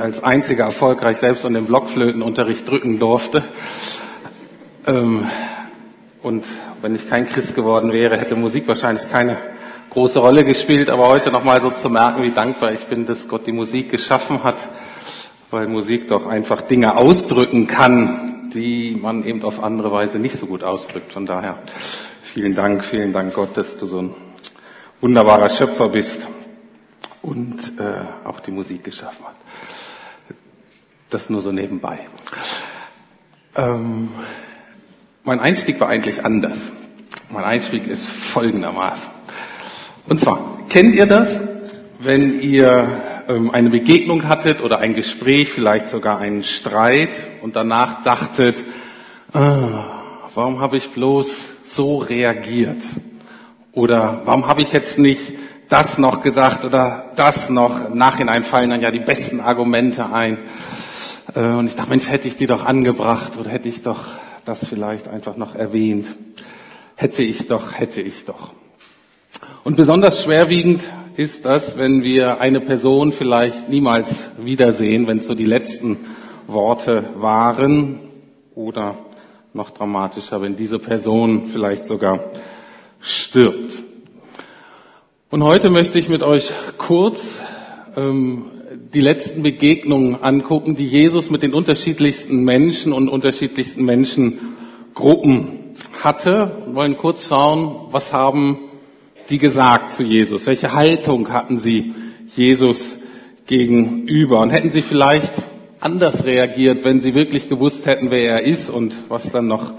als einziger erfolgreich selbst an den Blockflötenunterricht drücken durfte. Ähm, und wenn ich kein Christ geworden wäre, hätte Musik wahrscheinlich keine große Rolle gespielt. Aber heute nochmal so zu merken, wie dankbar ich bin, dass Gott die Musik geschaffen hat, weil Musik doch einfach Dinge ausdrücken kann, die man eben auf andere Weise nicht so gut ausdrückt. Von daher vielen Dank, vielen Dank Gott, dass du so ein wunderbarer Schöpfer bist und äh, auch die Musik geschaffen hat. Das nur so nebenbei. Ähm, mein Einstieg war eigentlich anders. Mein Einstieg ist folgendermaßen. Und zwar, kennt ihr das, wenn ihr ähm, eine Begegnung hattet oder ein Gespräch, vielleicht sogar einen Streit und danach dachtet, ah, warum habe ich bloß so reagiert? Oder warum habe ich jetzt nicht das noch gesagt oder das noch? Im Nachhinein fallen dann ja die besten Argumente ein. Äh, und ich dachte, Mensch, hätte ich die doch angebracht oder hätte ich doch das vielleicht einfach noch erwähnt. Hätte ich doch, hätte ich doch. Und besonders schwerwiegend ist das, wenn wir eine Person vielleicht niemals wiedersehen, wenn es so die letzten Worte waren oder noch dramatischer, wenn diese Person vielleicht sogar stirbt. Und heute möchte ich mit euch kurz ähm, die letzten Begegnungen angucken, die Jesus mit den unterschiedlichsten Menschen und unterschiedlichsten Menschengruppen hatte. Wir wollen kurz schauen, was haben die gesagt zu Jesus? Welche Haltung hatten sie Jesus gegenüber? Und hätten sie vielleicht anders reagiert, wenn sie wirklich gewusst hätten, wer er ist und was dann noch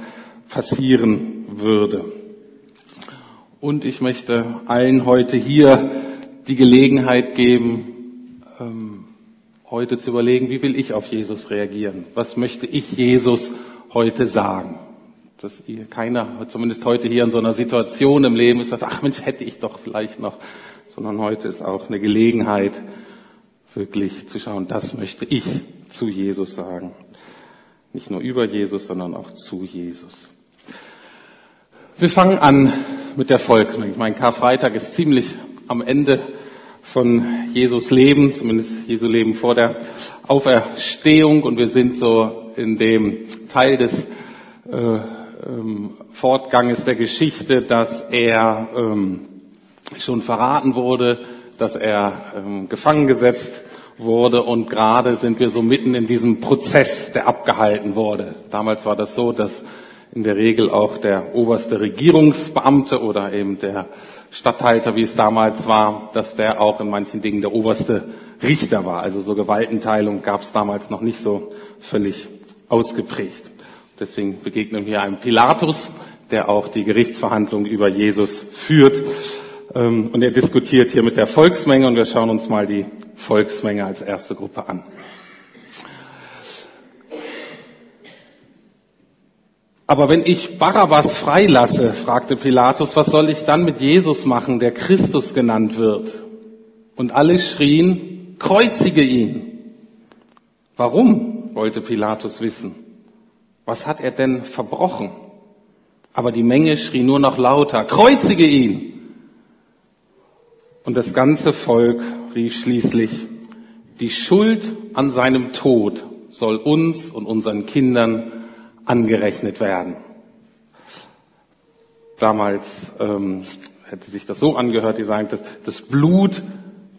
passieren würde? Und ich möchte allen heute hier die Gelegenheit geben, ähm, heute zu überlegen, wie will ich auf Jesus reagieren? Was möchte ich Jesus heute sagen? Dass ihr keiner, zumindest heute hier in so einer Situation im Leben ist, sagt, ach Mensch, hätte ich doch vielleicht noch, sondern heute ist auch eine Gelegenheit, wirklich zu schauen, das möchte ich zu Jesus sagen. Nicht nur über Jesus, sondern auch zu Jesus. Wir fangen an mit der Volksmenge. Ich meine, Karfreitag ist ziemlich am Ende von Jesus Leben, zumindest Jesu Leben vor der Auferstehung und wir sind so in dem Teil des äh, ähm, Fortganges der Geschichte, dass er ähm, schon verraten wurde, dass er ähm, gefangen gesetzt wurde und gerade sind wir so mitten in diesem Prozess, der abgehalten wurde. Damals war das so, dass in der Regel auch der oberste Regierungsbeamte oder eben der Statthalter, wie es damals war, dass der auch in manchen Dingen der oberste Richter war. Also so Gewaltenteilung gab es damals noch nicht so völlig ausgeprägt. Deswegen begegnen wir einem Pilatus, der auch die Gerichtsverhandlung über Jesus führt. Ähm, und er diskutiert hier mit der Volksmenge und wir schauen uns mal die Volksmenge als erste Gruppe an. Aber wenn ich Barabbas freilasse, fragte Pilatus, was soll ich dann mit Jesus machen, der Christus genannt wird? Und alle schrien, kreuzige ihn. Warum, wollte Pilatus wissen. Was hat er denn verbrochen? Aber die Menge schrie nur noch lauter, kreuzige ihn. Und das ganze Volk rief schließlich, die Schuld an seinem Tod soll uns und unseren Kindern angerechnet werden. Damals ähm, hätte sich das so angehört, die sagen, das, das Blut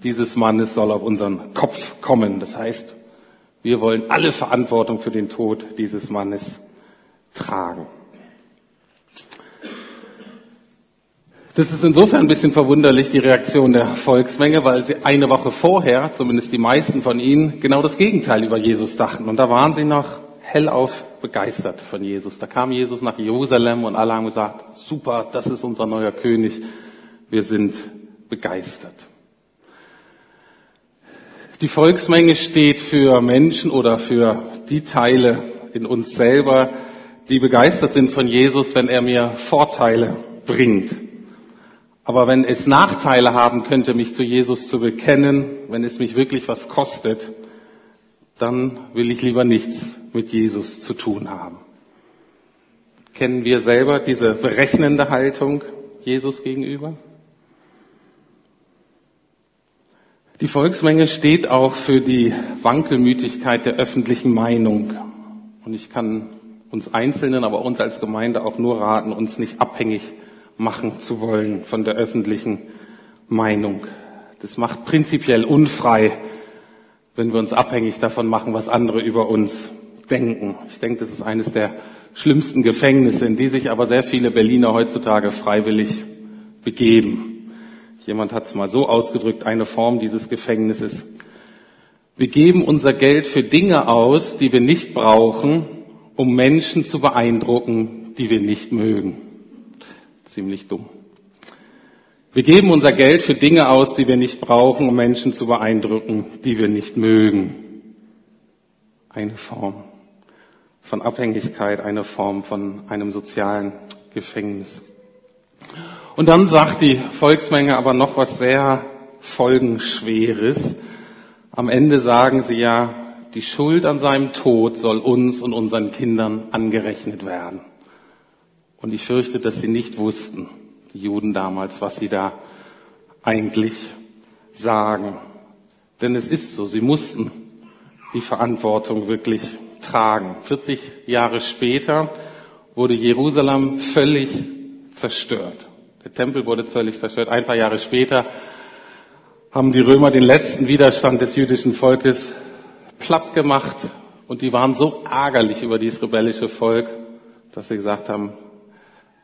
dieses Mannes soll auf unseren Kopf kommen. Das heißt, wir wollen alle Verantwortung für den Tod dieses Mannes tragen. Das ist insofern ein bisschen verwunderlich, die Reaktion der Volksmenge, weil sie eine Woche vorher, zumindest die meisten von ihnen, genau das Gegenteil über Jesus dachten. Und da waren sie noch hellauf begeistert von Jesus. Da kam Jesus nach Jerusalem und alle haben gesagt, super, das ist unser neuer König. Wir sind begeistert. Die Volksmenge steht für Menschen oder für die Teile in uns selber, die begeistert sind von Jesus, wenn er mir Vorteile bringt. Aber wenn es Nachteile haben könnte, mich zu Jesus zu bekennen, wenn es mich wirklich was kostet, dann will ich lieber nichts mit Jesus zu tun haben. Kennen wir selber diese berechnende Haltung Jesus gegenüber? Die Volksmenge steht auch für die Wankelmütigkeit der öffentlichen Meinung. Und ich kann uns Einzelnen, aber uns als Gemeinde auch nur raten, uns nicht abhängig machen zu wollen von der öffentlichen Meinung. Das macht prinzipiell unfrei, wenn wir uns abhängig davon machen, was andere über uns denken. Ich denke, das ist eines der schlimmsten Gefängnisse, in die sich aber sehr viele Berliner heutzutage freiwillig begeben. Jemand hat es mal so ausgedrückt, eine Form dieses Gefängnisses. Wir geben unser Geld für Dinge aus, die wir nicht brauchen, um Menschen zu beeindrucken, die wir nicht mögen. Ziemlich dumm. Wir geben unser Geld für Dinge aus, die wir nicht brauchen, um Menschen zu beeindrucken, die wir nicht mögen. Eine Form von Abhängigkeit, eine Form von einem sozialen Gefängnis. Und dann sagt die Volksmenge aber noch was sehr Folgenschweres. Am Ende sagen sie ja, die Schuld an seinem Tod soll uns und unseren Kindern angerechnet werden. Und ich fürchte, dass sie nicht wussten, die Juden damals, was sie da eigentlich sagen. Denn es ist so, sie mussten die Verantwortung wirklich tragen. 40 Jahre später wurde Jerusalem völlig zerstört. Der Tempel wurde völlig zerstört. Ein paar Jahre später haben die Römer den letzten Widerstand des jüdischen Volkes platt gemacht und die waren so ärgerlich über dieses rebellische Volk, dass sie gesagt haben,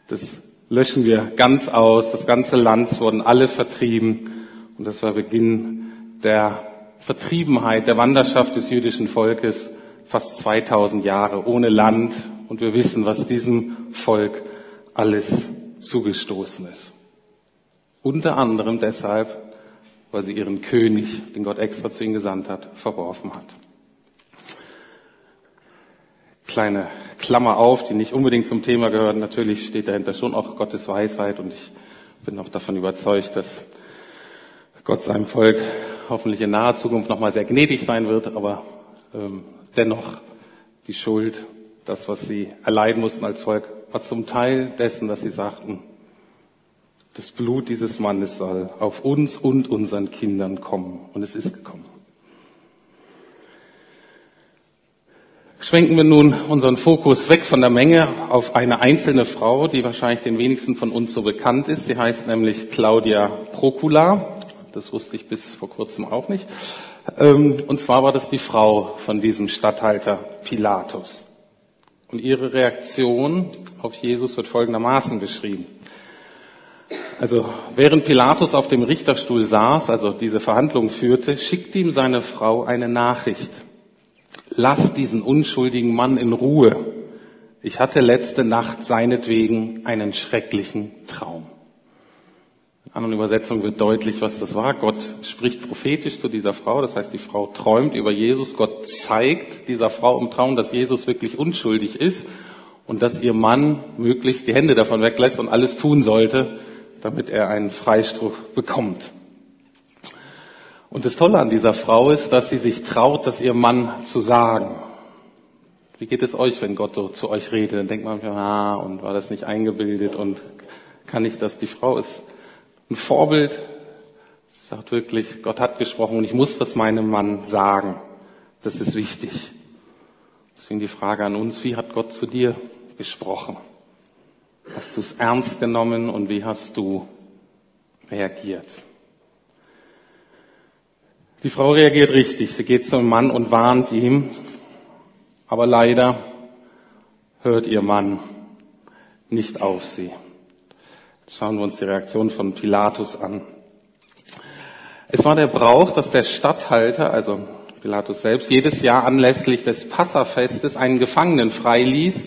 das löschen wir ganz aus, das ganze Land wurden alle vertrieben und das war Beginn der Vertriebenheit, der Wanderschaft des jüdischen Volkes, fast 2000 Jahre ohne Land und wir wissen, was diesem Volk alles zugestoßen ist. Unter anderem deshalb, weil sie ihren König, den Gott extra zu ihnen gesandt hat, verworfen hat. Kleine Klammer auf, die nicht unbedingt zum Thema gehört. Natürlich steht dahinter schon auch Gottes Weisheit und ich bin auch davon überzeugt, dass Gott seinem Volk hoffentlich in naher Zukunft nochmal sehr gnädig sein wird, aber ähm, dennoch die Schuld, das, was sie erleiden mussten als Volk, war zum Teil dessen, dass sie sagten, das Blut dieses Mannes soll auf uns und unseren Kindern kommen. Und es ist gekommen. Schwenken wir nun unseren Fokus weg von der Menge auf eine einzelne Frau, die wahrscheinlich den wenigsten von uns so bekannt ist. Sie heißt nämlich Claudia Procula. Das wusste ich bis vor kurzem auch nicht. Ähm, und zwar war das die Frau von diesem Statthalter Pilatus. Und ihre Reaktion auf Jesus wird folgendermaßen beschrieben. Also während Pilatus auf dem Richterstuhl saß, also diese Verhandlung führte, schickte ihm seine Frau eine Nachricht. Lass diesen unschuldigen Mann in Ruhe. Ich hatte letzte Nacht seinetwegen einen schrecklichen Traum. In anderen Übersetzungen wird deutlich, was das war. Gott spricht prophetisch zu dieser Frau. Das heißt, die Frau träumt über Jesus. Gott zeigt dieser Frau im Traum, dass Jesus wirklich unschuldig ist und dass ihr Mann möglichst die Hände davon weglässt und alles tun sollte, damit er einen Freispruch bekommt. Und das Tolle an dieser Frau ist, dass sie sich traut, das ihrem Mann zu sagen. Wie geht es euch, wenn Gott so zu euch redet? Dann denkt man, ah, und war das nicht eingebildet und kann ich das? Die Frau ist ein Vorbild, sagt wirklich, Gott hat gesprochen und ich muss was meinem Mann sagen. Das ist wichtig. Deswegen die Frage an uns, wie hat Gott zu dir gesprochen? Hast du es ernst genommen und wie hast du reagiert? Die Frau reagiert richtig. Sie geht zum Mann und warnt ihm. Aber leider hört ihr Mann nicht auf sie. Jetzt schauen wir uns die Reaktion von Pilatus an. Es war der Brauch, dass der Statthalter, also Pilatus selbst, jedes Jahr anlässlich des Passafestes einen Gefangenen freiließ,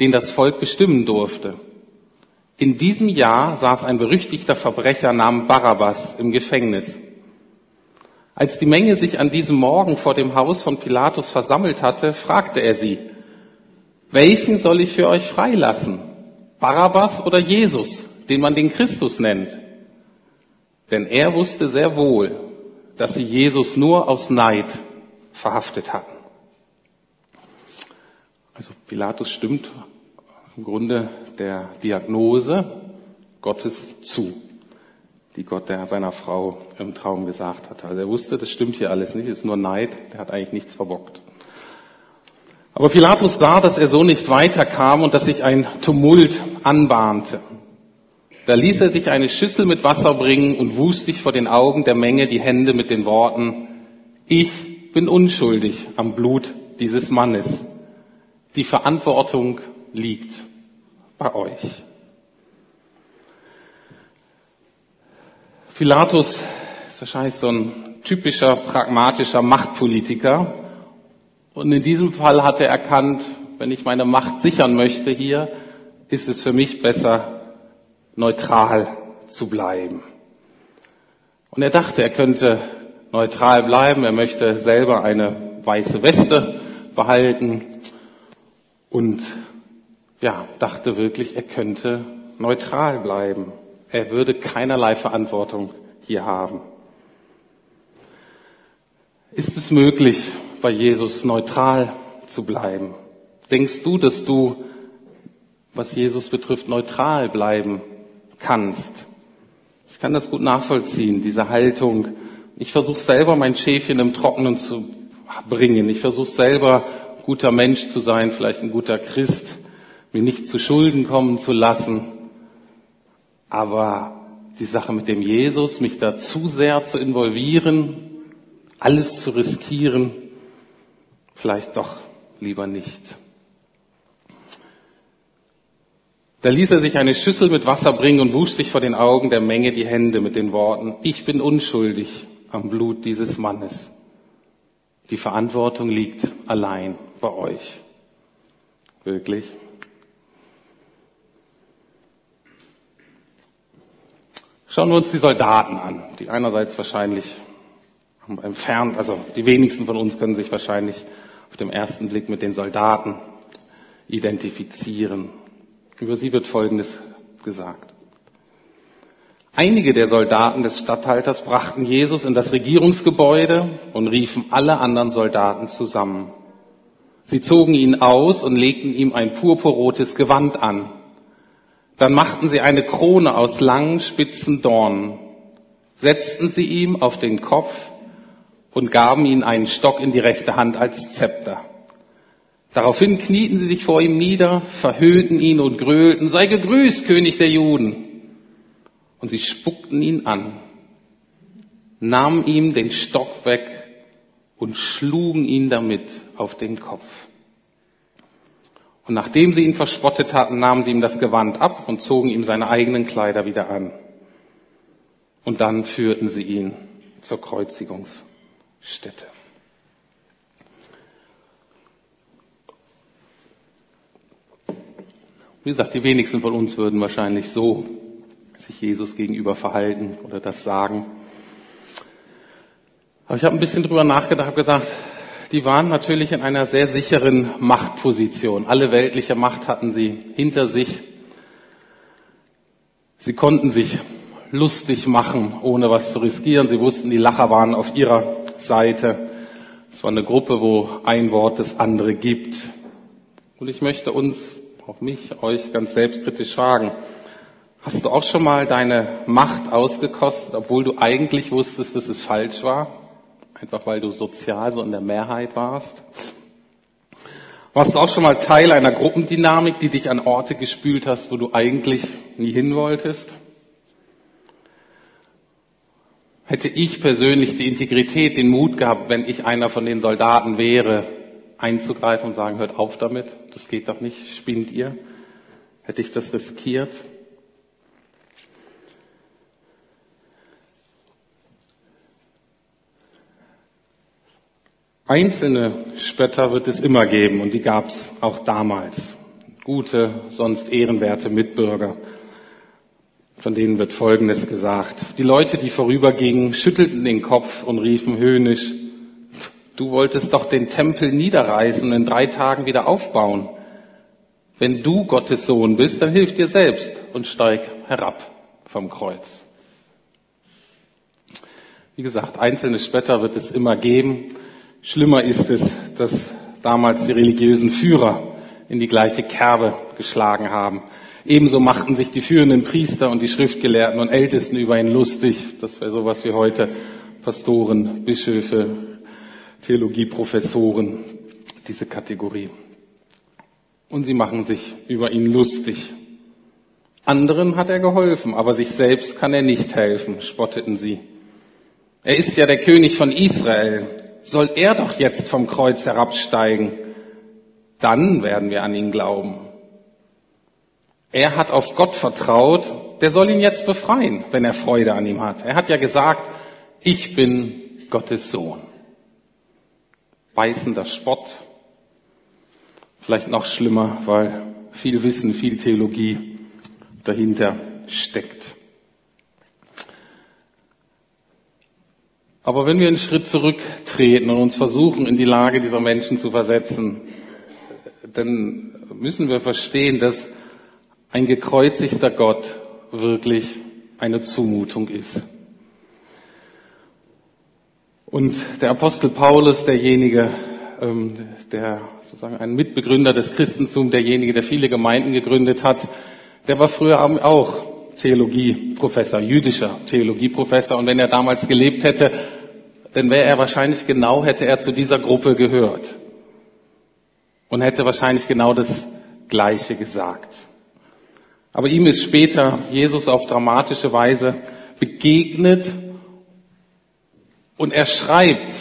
den das Volk bestimmen durfte. In diesem Jahr saß ein berüchtigter Verbrecher namens Barabbas im Gefängnis. Als die Menge sich an diesem Morgen vor dem Haus von Pilatus versammelt hatte, fragte er sie, welchen soll ich für euch freilassen? Barabbas oder Jesus, den man den Christus nennt? Denn er wusste sehr wohl, dass sie Jesus nur aus Neid verhaftet hatten. Also Pilatus stimmt im Grunde der Diagnose Gottes zu. Die Gott der, seiner Frau im Traum gesagt hat. Also er wusste, das stimmt hier alles nicht, es ist nur Neid, der hat eigentlich nichts verbockt. Aber Pilatus sah, dass er so nicht weiterkam und dass sich ein Tumult anbahnte. Da ließ er sich eine Schüssel mit Wasser bringen und wusch sich vor den Augen der Menge die Hände mit den Worten, ich bin unschuldig am Blut dieses Mannes. Die Verantwortung liegt bei euch. Pilatus ist wahrscheinlich so ein typischer pragmatischer Machtpolitiker. Und in diesem Fall hat er erkannt, wenn ich meine Macht sichern möchte hier, ist es für mich besser, neutral zu bleiben. Und er dachte, er könnte neutral bleiben. Er möchte selber eine weiße Weste behalten und ja, dachte wirklich, er könnte neutral bleiben. Er würde keinerlei Verantwortung hier haben. Ist es möglich, bei Jesus neutral zu bleiben? Denkst du, dass du, was Jesus betrifft, neutral bleiben kannst? Ich kann das gut nachvollziehen, diese Haltung. Ich versuche selber mein Schäfchen im Trockenen zu bringen. Ich versuche selber guter Mensch zu sein, vielleicht ein guter Christ, mir nicht zu Schulden kommen zu lassen. Aber die Sache mit dem Jesus, mich da zu sehr zu involvieren, alles zu riskieren, vielleicht doch lieber nicht. Da ließ er sich eine Schüssel mit Wasser bringen und wusch sich vor den Augen der Menge die Hände mit den Worten, ich bin unschuldig am Blut dieses Mannes. Die Verantwortung liegt allein bei euch. Wirklich. Schauen wir uns die Soldaten an, die einerseits wahrscheinlich entfernt, also die wenigsten von uns können sich wahrscheinlich auf den ersten Blick mit den Soldaten identifizieren. Über sie wird Folgendes gesagt. Einige der Soldaten des Statthalters brachten Jesus in das Regierungsgebäude und riefen alle anderen Soldaten zusammen. Sie zogen ihn aus und legten ihm ein purpurrotes Gewand an. Dann machten sie eine Krone aus langen, spitzen Dornen, setzten sie ihm auf den Kopf und gaben ihm einen Stock in die rechte Hand als Zepter. Daraufhin knieten sie sich vor ihm nieder, verhöhnten ihn und grölten, sei gegrüßt, König der Juden. Und sie spuckten ihn an, nahmen ihm den Stock weg und schlugen ihn damit auf den Kopf. Und nachdem sie ihn verspottet hatten, nahmen sie ihm das Gewand ab und zogen ihm seine eigenen Kleider wieder an. Und dann führten sie ihn zur Kreuzigungsstätte. Wie gesagt, die wenigsten von uns würden wahrscheinlich so sich Jesus gegenüber verhalten oder das sagen. Aber ich habe ein bisschen drüber nachgedacht, habe gesagt, die waren natürlich in einer sehr sicheren Machtposition. Alle weltliche Macht hatten sie hinter sich. Sie konnten sich lustig machen, ohne was zu riskieren. Sie wussten, die Lacher waren auf ihrer Seite. Es war eine Gruppe, wo ein Wort das andere gibt. Und ich möchte uns, auch mich, euch ganz selbstkritisch fragen, hast du auch schon mal deine Macht ausgekostet, obwohl du eigentlich wusstest, dass es falsch war? Einfach weil du sozial so in der Mehrheit warst. Warst du auch schon mal Teil einer Gruppendynamik, die dich an Orte gespült hast, wo du eigentlich nie hin wolltest? Hätte ich persönlich die Integrität, den Mut gehabt, wenn ich einer von den Soldaten wäre, einzugreifen und sagen, hört auf damit, das geht doch nicht, spinnt ihr? Hätte ich das riskiert? Einzelne Spötter wird es immer geben und die gab es auch damals. Gute, sonst ehrenwerte Mitbürger. Von denen wird Folgendes gesagt. Die Leute, die vorübergingen, schüttelten den Kopf und riefen höhnisch, du wolltest doch den Tempel niederreißen und in drei Tagen wieder aufbauen. Wenn du Gottes Sohn bist, dann hilf dir selbst und steig herab vom Kreuz. Wie gesagt, einzelne Spötter wird es immer geben. Schlimmer ist es, dass damals die religiösen Führer in die gleiche Kerbe geschlagen haben. Ebenso machten sich die führenden Priester und die Schriftgelehrten und Ältesten über ihn lustig. Das wäre sowas wie heute Pastoren, Bischöfe, Theologieprofessoren, diese Kategorie. Und sie machen sich über ihn lustig. Anderen hat er geholfen, aber sich selbst kann er nicht helfen, spotteten sie. Er ist ja der König von Israel. Soll er doch jetzt vom Kreuz herabsteigen? Dann werden wir an ihn glauben. Er hat auf Gott vertraut, der soll ihn jetzt befreien, wenn er Freude an ihm hat. Er hat ja gesagt, ich bin Gottes Sohn. Beißender Spott, vielleicht noch schlimmer, weil viel Wissen, viel Theologie dahinter steckt. Aber wenn wir einen Schritt zurücktreten und uns versuchen, in die Lage dieser Menschen zu versetzen, dann müssen wir verstehen, dass ein gekreuzigter Gott wirklich eine Zumutung ist. Und der Apostel Paulus, derjenige, ähm, der sozusagen ein Mitbegründer des Christentums, derjenige, der viele Gemeinden gegründet hat, der war früher auch Theologieprofessor, jüdischer Theologieprofessor. Und wenn er damals gelebt hätte, dann wäre er wahrscheinlich genau, hätte er zu dieser Gruppe gehört. Und hätte wahrscheinlich genau das Gleiche gesagt. Aber ihm ist später Jesus auf dramatische Weise begegnet und er schreibt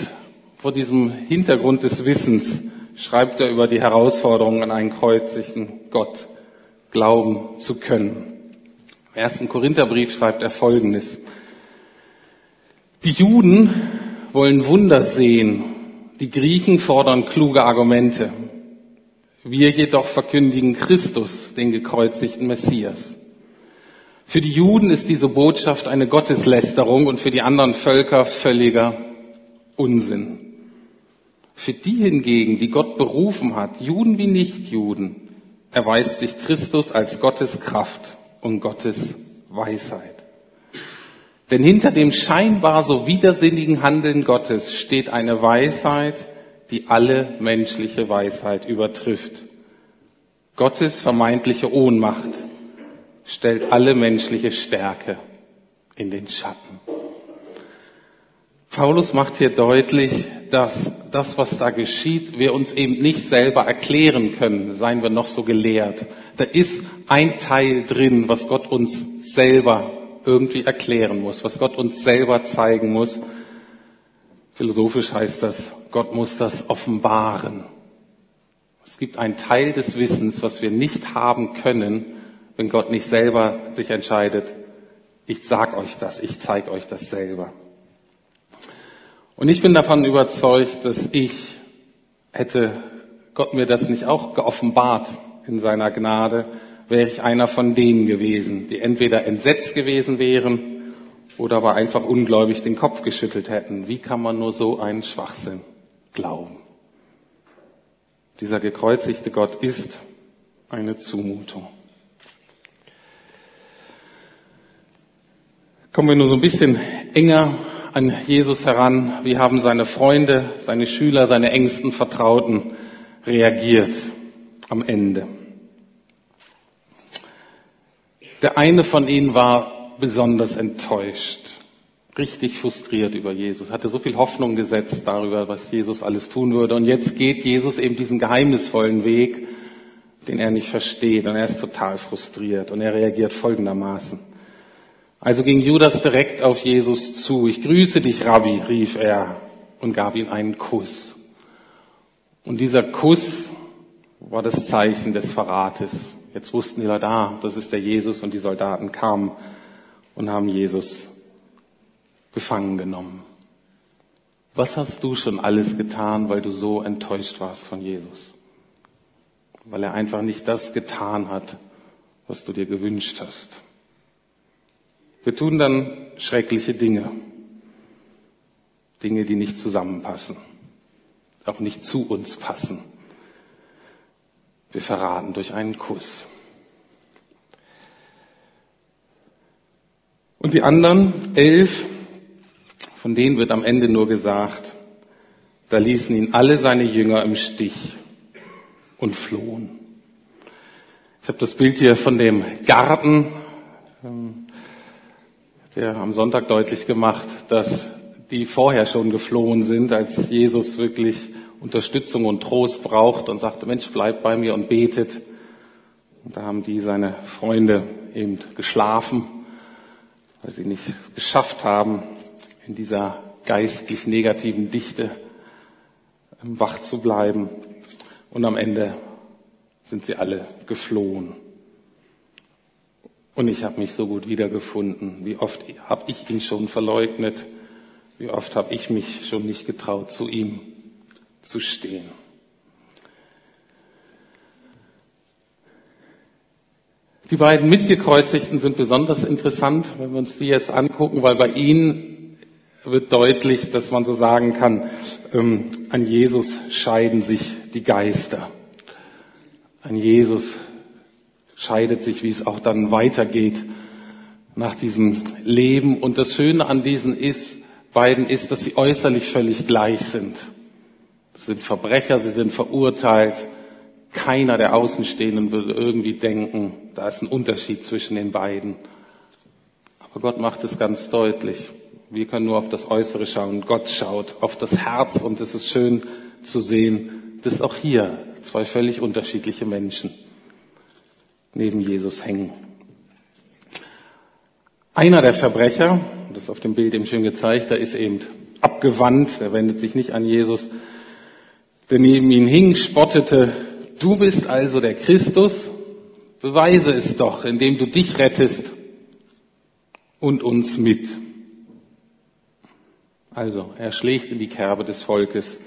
vor diesem Hintergrund des Wissens, schreibt er über die Herausforderungen an einen kreuzigen Gott glauben zu können. Im ersten Korintherbrief schreibt er Folgendes. Die Juden wollen Wunder sehen, die Griechen fordern kluge Argumente. Wir jedoch verkündigen Christus, den gekreuzigten Messias. Für die Juden ist diese Botschaft eine Gotteslästerung und für die anderen Völker völliger Unsinn. Für die hingegen, die Gott berufen hat, Juden wie Nichtjuden, erweist sich Christus als Gottes Kraft und Gottes Weisheit. Denn hinter dem scheinbar so widersinnigen Handeln Gottes steht eine Weisheit, die alle menschliche Weisheit übertrifft. Gottes vermeintliche Ohnmacht stellt alle menschliche Stärke in den Schatten. Paulus macht hier deutlich, dass das, was da geschieht, wir uns eben nicht selber erklären können, seien wir noch so gelehrt. Da ist ein Teil drin, was Gott uns selber irgendwie erklären muss, was Gott uns selber zeigen muss. Philosophisch heißt das, Gott muss das offenbaren. Es gibt einen Teil des Wissens, was wir nicht haben können, wenn Gott nicht selber sich entscheidet, ich sag euch das, ich zeige euch das selber. Und ich bin davon überzeugt, dass ich hätte Gott mir das nicht auch geoffenbart in seiner Gnade, wäre ich einer von denen gewesen, die entweder entsetzt gewesen wären oder aber einfach ungläubig den Kopf geschüttelt hätten. Wie kann man nur so einen Schwachsinn glauben? Dieser gekreuzigte Gott ist eine Zumutung. Kommen wir nur so ein bisschen enger an Jesus heran? Wie haben seine Freunde, seine Schüler, seine engsten Vertrauten reagiert am Ende? Der eine von ihnen war besonders enttäuscht, richtig frustriert über Jesus, hatte so viel Hoffnung gesetzt darüber, was Jesus alles tun würde. Und jetzt geht Jesus eben diesen geheimnisvollen Weg, den er nicht versteht. Und er ist total frustriert. Und er reagiert folgendermaßen. Also ging Judas direkt auf Jesus zu. Ich grüße dich, Rabbi, rief er und gab ihm einen Kuss. Und dieser Kuss war das Zeichen des Verrates. Jetzt wussten die Leute, ah, das ist der Jesus und die Soldaten kamen und haben Jesus gefangen genommen. Was hast du schon alles getan, weil du so enttäuscht warst von Jesus? Weil er einfach nicht das getan hat, was du dir gewünscht hast. Wir tun dann schreckliche Dinge. Dinge, die nicht zusammenpassen, auch nicht zu uns passen. Wir verraten durch einen Kuss. Und die anderen elf, von denen wird am Ende nur gesagt, da ließen ihn alle seine Jünger im Stich und flohen. Ich habe das Bild hier von dem Garten, ähm, der am Sonntag deutlich gemacht, dass die vorher schon geflohen sind, als Jesus wirklich Unterstützung und Trost braucht und sagte, Mensch, bleib bei mir und betet. Und da haben die seine Freunde eben geschlafen, weil sie nicht geschafft haben, in dieser geistlich negativen Dichte wach zu bleiben. Und am Ende sind sie alle geflohen. Und ich habe mich so gut wiedergefunden. Wie oft habe ich ihn schon verleugnet? Wie oft habe ich mich schon nicht getraut, zu ihm zu stehen? Die beiden Mitgekreuzigten sind besonders interessant, wenn wir uns die jetzt angucken, weil bei ihnen wird deutlich, dass man so sagen kann, ähm, an Jesus scheiden sich die Geister. An Jesus scheidet sich, wie es auch dann weitergeht nach diesem Leben. Und das Schöne an diesen ist, beiden ist, dass sie äußerlich völlig gleich sind. Sind Verbrecher, sie sind verurteilt. Keiner der Außenstehenden würde irgendwie denken, da ist ein Unterschied zwischen den beiden. Aber Gott macht es ganz deutlich. Wir können nur auf das Äußere schauen. Gott schaut auf das Herz und es ist schön zu sehen, dass auch hier zwei völlig unterschiedliche Menschen neben Jesus hängen. Einer der Verbrecher, das ist auf dem Bild eben schön gezeigt, der ist eben abgewandt, er wendet sich nicht an Jesus, der neben ihm hing, spottete, du bist also der Christus, beweise es doch, indem du dich rettest und uns mit. Also, er schlägt in die Kerbe des Volkes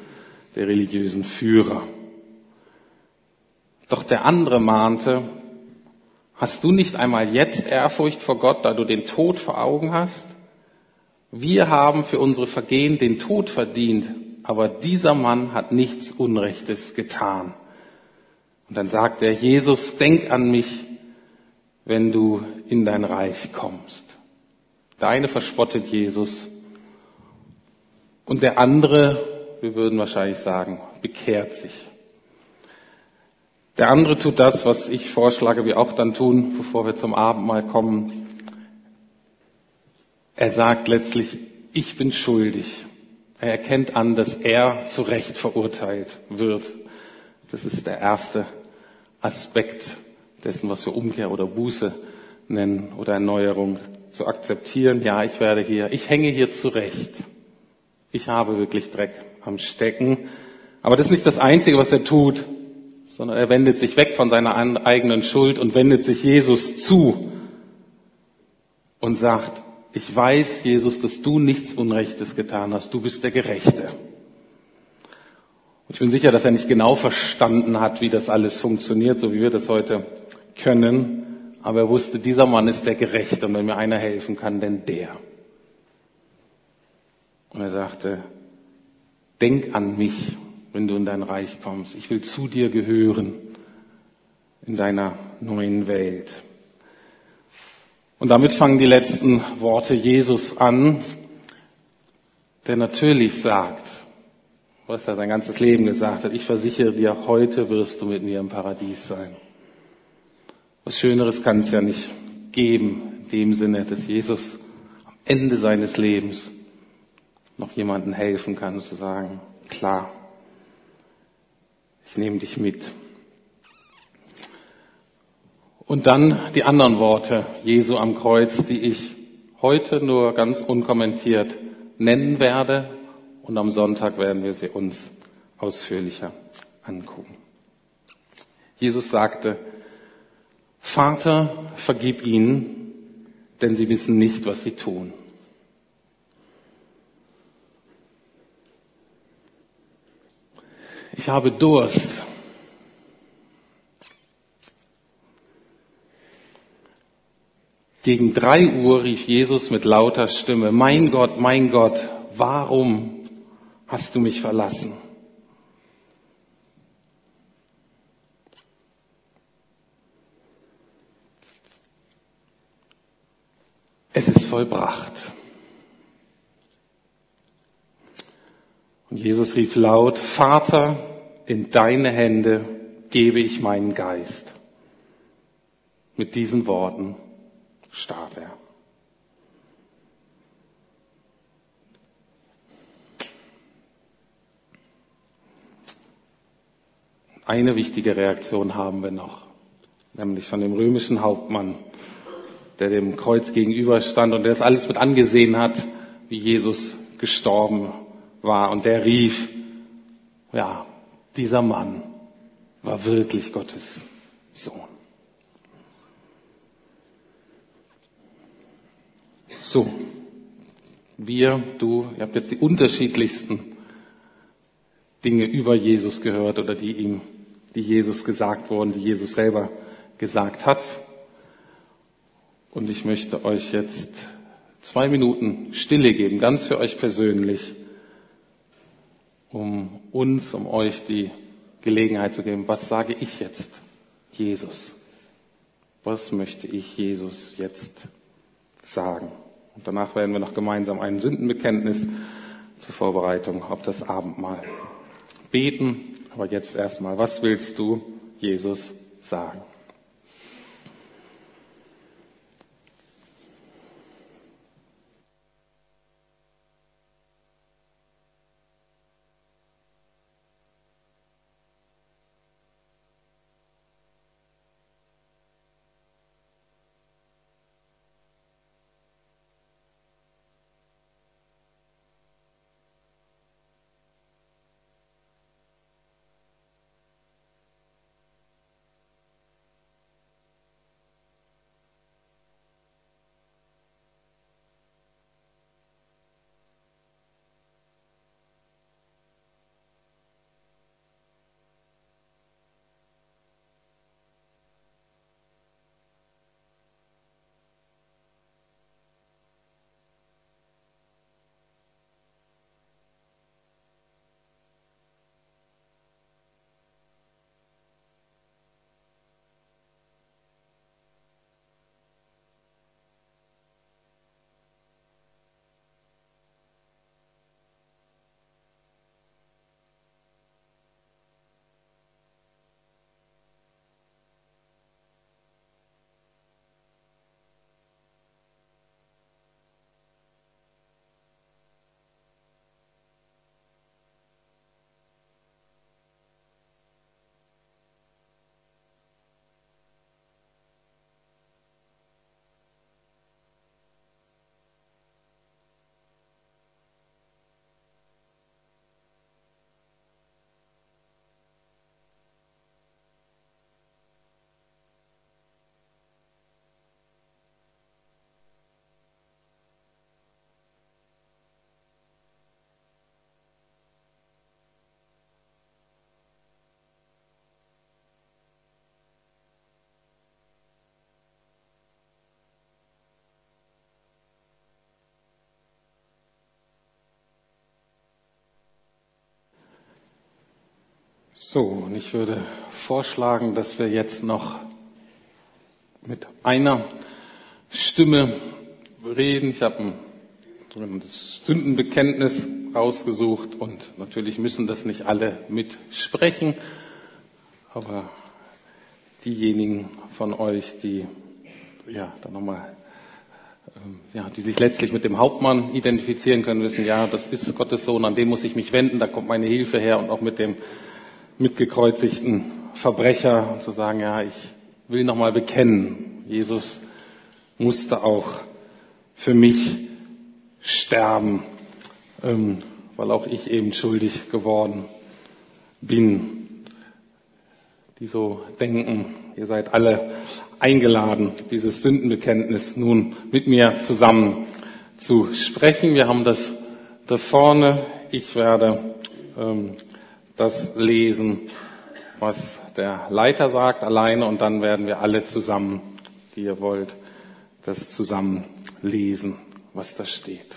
der religiösen Führer. Doch der andere mahnte, Hast du nicht einmal jetzt Ehrfurcht vor Gott, da du den Tod vor Augen hast? Wir haben für unsere Vergehen den Tod verdient, aber dieser Mann hat nichts Unrechtes getan. Und dann sagt er, Jesus, denk an mich, wenn du in dein Reich kommst. Der eine verspottet Jesus und der andere, wir würden wahrscheinlich sagen, bekehrt sich. Der andere tut das, was ich vorschlage, wir auch dann tun, bevor wir zum Abendmahl kommen. Er sagt letztlich, ich bin schuldig. Er erkennt an, dass er zu Recht verurteilt wird. Das ist der erste Aspekt dessen, was wir Umkehr oder Buße nennen oder Erneuerung. Zu akzeptieren, ja, ich werde hier, ich hänge hier zurecht. Ich habe wirklich Dreck am Stecken. Aber das ist nicht das Einzige, was er tut sondern er wendet sich weg von seiner eigenen Schuld und wendet sich Jesus zu und sagt, ich weiß, Jesus, dass du nichts Unrechtes getan hast, du bist der Gerechte. Und ich bin sicher, dass er nicht genau verstanden hat, wie das alles funktioniert, so wie wir das heute können, aber er wusste, dieser Mann ist der Gerechte und wenn mir einer helfen kann, denn der. Und er sagte, denk an mich wenn du in dein Reich kommst. Ich will zu dir gehören in deiner neuen Welt. Und damit fangen die letzten Worte Jesus an, der natürlich sagt, was er sein ganzes Leben gesagt hat, ich versichere dir, heute wirst du mit mir im Paradies sein. Was Schöneres kann es ja nicht geben, in dem Sinne, dass Jesus am Ende seines Lebens noch jemanden helfen kann, zu sagen, klar, ich nehme dich mit. Und dann die anderen Worte Jesu am Kreuz, die ich heute nur ganz unkommentiert nennen werde. Und am Sonntag werden wir sie uns ausführlicher angucken. Jesus sagte, Vater, vergib ihnen, denn sie wissen nicht, was sie tun. ich habe Durst. Gegen drei Uhr rief Jesus mit lauter Stimme, mein Gott, mein Gott, warum hast du mich verlassen? Es ist vollbracht. Und Jesus rief laut, Vater, in deine Hände gebe ich meinen Geist. Mit diesen Worten starb er. Eine wichtige Reaktion haben wir noch, nämlich von dem römischen Hauptmann, der dem Kreuz gegenüberstand und der das alles mit angesehen hat, wie Jesus gestorben war. Und der rief, ja, dieser Mann war wirklich Gottes Sohn. So, wir, du, ihr habt jetzt die unterschiedlichsten Dinge über Jesus gehört oder die ihm, die Jesus gesagt wurden, die Jesus selber gesagt hat. Und ich möchte euch jetzt zwei Minuten Stille geben, ganz für euch persönlich, um uns, um euch die Gelegenheit zu geben, was sage ich jetzt Jesus? Was möchte ich Jesus jetzt sagen? Und danach werden wir noch gemeinsam ein Sündenbekenntnis zur Vorbereitung auf das Abendmahl beten. Aber jetzt erstmal, was willst du Jesus sagen? So, und ich würde vorschlagen, dass wir jetzt noch mit einer Stimme reden. Ich habe ein Sündenbekenntnis rausgesucht und natürlich müssen das nicht alle mitsprechen, aber diejenigen von euch, die ja dann nochmal ähm, ja, die sich letztlich mit dem Hauptmann identifizieren können, wissen, ja, das ist Gottes Sohn, an den muss ich mich wenden, da kommt meine Hilfe her und auch mit dem mitgekreuzigten Verbrecher zu sagen, ja, ich will nochmal bekennen, Jesus musste auch für mich sterben, ähm, weil auch ich eben schuldig geworden bin. Die so denken, ihr seid alle eingeladen, dieses Sündenbekenntnis nun mit mir zusammen zu sprechen. Wir haben das da vorne. Ich werde ähm, das lesen, was der Leiter sagt, alleine, und dann werden wir alle zusammen, die ihr wollt, das zusammen lesen, was da steht.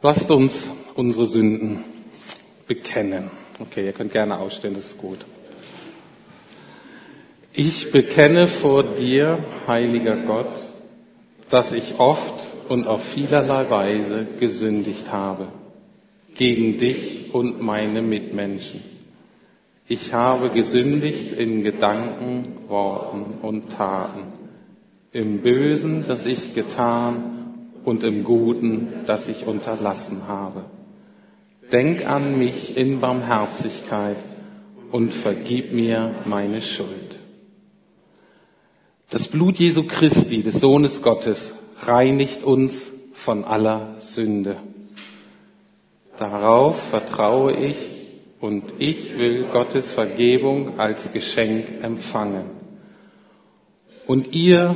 Lasst uns unsere Sünden bekennen. Okay, ihr könnt gerne ausstehen, das ist gut. Ich bekenne vor dir, heiliger Gott, dass ich oft und auf vielerlei Weise gesündigt habe gegen dich und meine Mitmenschen. Ich habe gesündigt in Gedanken, Worten und Taten, im Bösen, das ich getan und im Guten, das ich unterlassen habe. Denk an mich in Barmherzigkeit und vergib mir meine Schuld. Das Blut Jesu Christi, des Sohnes Gottes, reinigt uns von aller Sünde. Darauf vertraue ich und ich will Gottes Vergebung als Geschenk empfangen. Und ihr,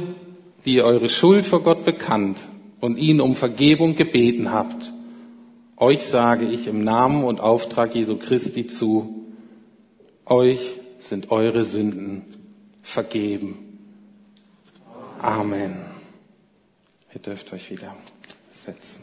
die eure Schuld vor Gott bekannt und ihn um Vergebung gebeten habt, euch sage ich im Namen und Auftrag Jesu Christi zu, euch sind eure Sünden vergeben. Amen. Ihr dürft euch wieder setzen.